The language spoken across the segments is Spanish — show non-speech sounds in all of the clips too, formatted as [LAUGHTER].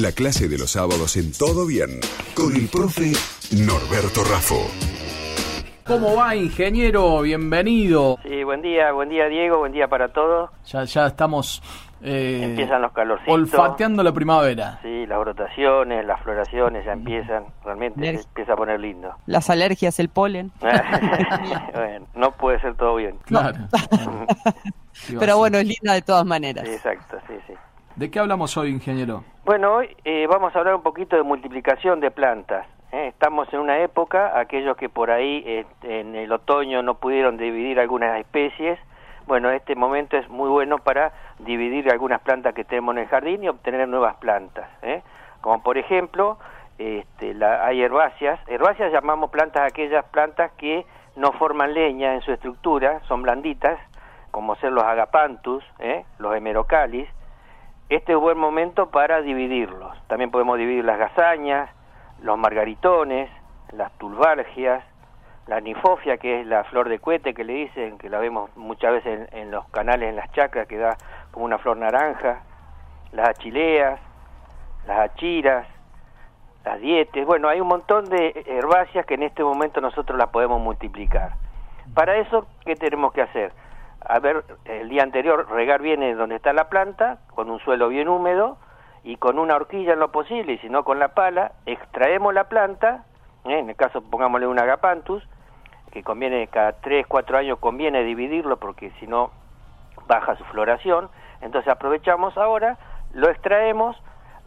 La clase de los sábados en Todo Bien, con el profe Norberto Rafo. ¿Cómo va, ingeniero? Bienvenido. Sí, buen día, buen día Diego, buen día para todos. Ya, ya estamos eh, Empiezan los calorcitos. olfateando la primavera. Sí, las brotaciones, las floraciones ya empiezan, realmente se empieza a poner lindo. Las alergias, el polen. [LAUGHS] bueno, no puede ser todo bien. Claro. [LAUGHS] Pero bueno, es linda de todas maneras. Sí, exacto, sí, sí. ¿De qué hablamos hoy, ingeniero? Bueno, hoy eh, vamos a hablar un poquito de multiplicación de plantas. ¿eh? Estamos en una época, aquellos que por ahí eh, en el otoño no pudieron dividir algunas especies, bueno, este momento es muy bueno para dividir algunas plantas que tenemos en el jardín y obtener nuevas plantas. ¿eh? Como por ejemplo, este, la, hay herbáceas. Herbáceas llamamos plantas aquellas plantas que no forman leña en su estructura, son blanditas, como ser los agapanthus, ¿eh? los hemerocalis. Este es buen momento para dividirlos. También podemos dividir las gazañas, los margaritones, las tulbargias, la nifofia, que es la flor de cohete que le dicen, que la vemos muchas veces en, los canales, en las chacras, que da como una flor naranja, las achileas, las achiras, las dietes, bueno, hay un montón de herbáceas que en este momento nosotros las podemos multiplicar. Para eso, ¿qué tenemos que hacer? A ver, el día anterior regar bien donde está la planta, con un suelo bien húmedo, y con una horquilla en lo posible, y si no con la pala, extraemos la planta, ¿eh? en el caso pongámosle un agapanthus, que conviene cada 3, 4 años conviene dividirlo porque si no baja su floración, entonces aprovechamos ahora, lo extraemos,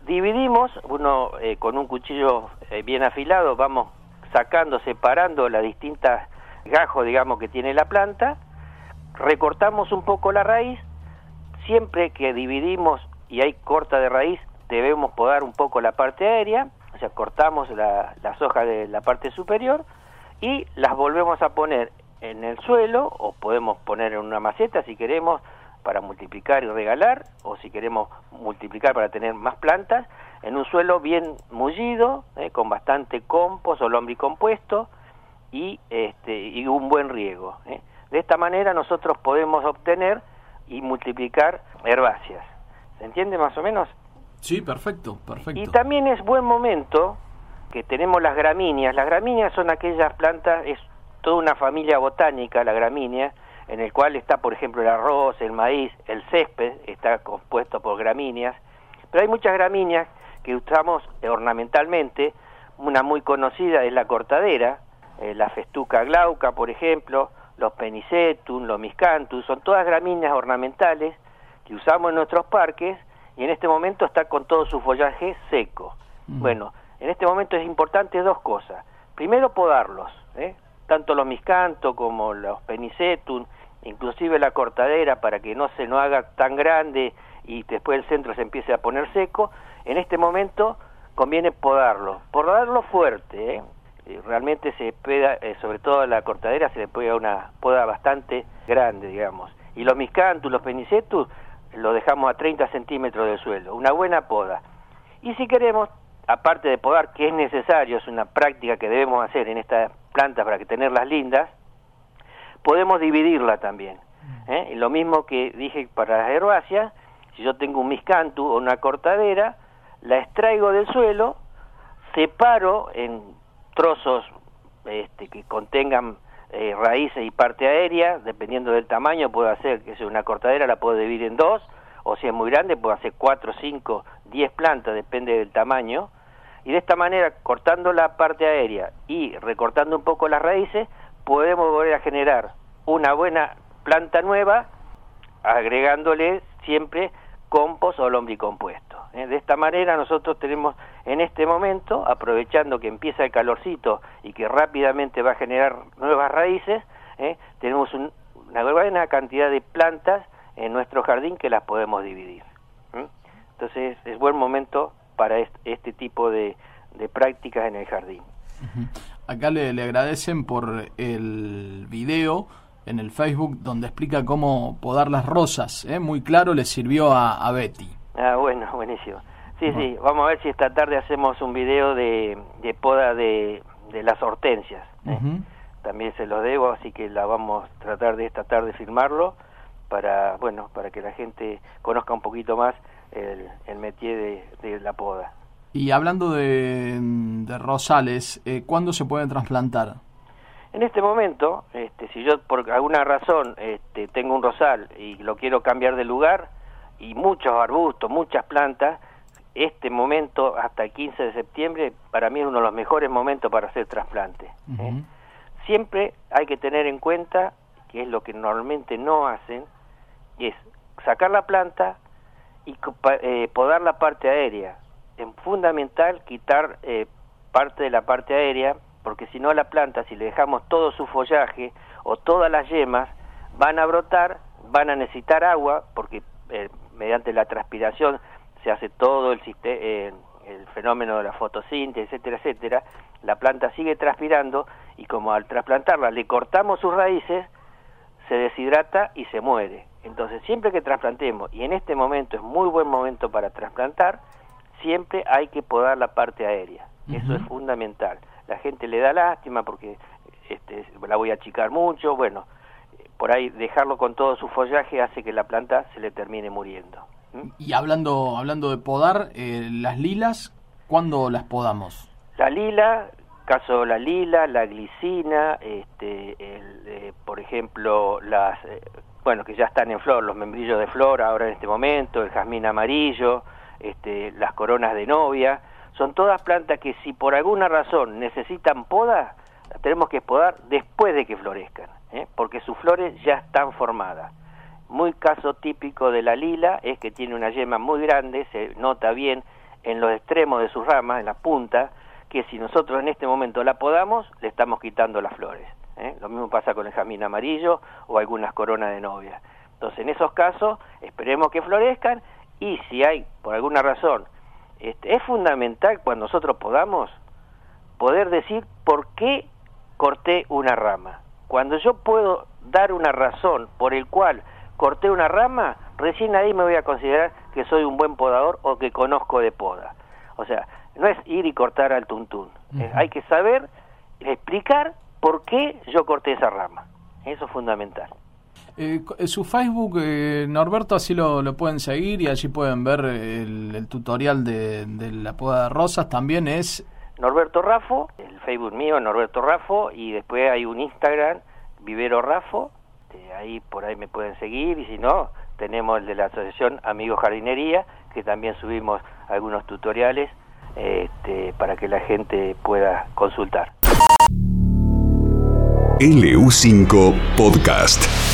dividimos, uno eh, con un cuchillo eh, bien afilado vamos sacando, separando las distintas gajos, digamos, que tiene la planta, recortamos un poco la raíz, siempre que dividimos y hay corta de raíz, debemos podar un poco la parte aérea, o sea, cortamos las hojas de la parte superior, y las volvemos a poner en el suelo o podemos poner en una maceta si queremos para multiplicar y regalar o si queremos multiplicar para tener más plantas en un suelo bien mullido eh, con bastante compost o lombricompuesto y este y un buen riego eh. De esta manera nosotros podemos obtener y multiplicar herbáceas se entiende más o menos sí perfecto perfecto y también es buen momento que tenemos las gramíneas. Las gramíneas son aquellas plantas, es toda una familia botánica, la gramínea, en el cual está, por ejemplo, el arroz, el maíz, el césped, está compuesto por gramíneas. Pero hay muchas gramíneas que usamos ornamentalmente. Una muy conocida es la cortadera, eh, la festuca glauca, por ejemplo, los penicetum, los miscanthus, son todas gramíneas ornamentales que usamos en nuestros parques y en este momento está con todo su follaje seco. Bueno, en este momento es importante dos cosas. Primero, podarlos, ¿eh? tanto los miscantos como los penicetum, inclusive la cortadera, para que no se no haga tan grande y después el centro se empiece a poner seco. En este momento conviene podarlo, podarlo fuerte. ¿eh? Realmente se peda, eh, sobre todo la cortadera, se le pega una poda bastante grande, digamos. Y los miscantus, los penicetus, lo dejamos a 30 centímetros del suelo, una buena poda. Y si queremos, aparte de podar, que es necesario, es una práctica que debemos hacer en estas plantas para que tenerlas lindas, podemos dividirla también. ¿eh? Y lo mismo que dije para las herbáceas, si yo tengo un miscantu o una cortadera, la extraigo del suelo, separo en trozos este, que contengan eh, raíces y parte aérea, dependiendo del tamaño, puedo hacer que sea una cortadera, la puedo dividir en dos, o si es muy grande, puedo hacer cuatro, cinco, diez plantas, depende del tamaño, y de esta manera, cortando la parte aérea y recortando un poco las raíces, podemos volver a generar una buena planta nueva, agregándole siempre compost o lombricompuesto. ¿Eh? De esta manera nosotros tenemos en este momento, aprovechando que empieza el calorcito y que rápidamente va a generar nuevas raíces, ¿eh? tenemos una buena cantidad de plantas en nuestro jardín que las podemos dividir. Entonces es buen momento para este, tipo de, prácticas en el jardín. Acá le, agradecen por el video en el Facebook donde explica cómo podar las rosas. ¿eh? Muy claro, le sirvió a, Betty. Ah, bueno, [LAUGHS] buenísimo. Sí, sí, vamos a ver si esta tarde hacemos un video de, poda de, las hortensias. ¿eh? También se lo debo, así que la vamos a tratar de esta tarde filmarlo para, bueno, para que la gente conozca un poquito más el, el métier de, de la poda. Y hablando de, rosales, eh, ¿cuándo se pueden trasplantar? En este momento, este, si yo por alguna razón este, tengo un rosal y lo quiero cambiar de lugar, y muchos arbustos, muchas plantas, este momento hasta el 15 de septiembre para mí es uno de los mejores momentos para hacer trasplante. ¿eh? Siempre hay que tener en cuenta, que es lo que normalmente no hacen, es sacar la planta y eh, podar la parte aérea. Es fundamental quitar eh, parte de la parte aérea, porque si no la planta, si le dejamos todo su follaje o todas las yemas, van a brotar, van a necesitar agua, porque eh, mediante la transpiración se hace todo el, eh, el fenómeno de la fotosíntesis, etcétera, etcétera, la planta sigue transpirando y como al trasplantarla le cortamos sus raíces, se deshidrata y se muere. Entonces, siempre que trasplantemos, y en este momento es muy buen momento para trasplantar, siempre hay que podar la parte aérea. Eso es fundamental. La gente le da lástima porque este, la voy a achicar mucho, bueno, por ahí dejarlo con todo su follaje hace que la planta se le termine muriendo. Y hablando, hablando de podar, eh, las lilas, ¿cuándo las podamos? La lila, caso la lila, la glicina, este, eh, por ejemplo, las, eh, bueno, que ya están en flor, los membrillos de flor ahora en este momento, el jazmín amarillo, este, las coronas de novia, son todas plantas que si por alguna razón necesitan poda, las tenemos que podar después de que florezcan, porque sus flores ya están formadas. Muy caso típico de la lila es que tiene una yema muy grande, se nota bien en los extremos de sus ramas, en la punta, que si nosotros en este momento la podamos, le estamos quitando las flores. ¿eh? Lo mismo pasa con el jamín amarillo o algunas coronas de novia. Entonces, en esos casos, esperemos que florezcan y si hay, por alguna razón, este, es fundamental cuando nosotros podamos poder decir por qué corté una rama. Cuando yo puedo dar una razón por el cual corté una rama, recién ahí me voy a considerar que soy un buen podador o que conozco de poda. O sea, no es ir y cortar al tuntún. hay que saber explicar por qué yo corté esa rama. Eso es fundamental. Eh, su Facebook, eh, Norberto, así lo, pueden seguir y allí pueden ver el, tutorial de, de, la poda de rosas. También es... Norberto Rafo, el Facebook mío, Norberto Rafo, y después hay un Instagram, Vivero Rafo, ahí por ahí me pueden seguir y si no, tenemos el de la asociación Amigos Jardinería, que también subimos algunos tutoriales este, para que la gente pueda consultar. LU5 Podcast.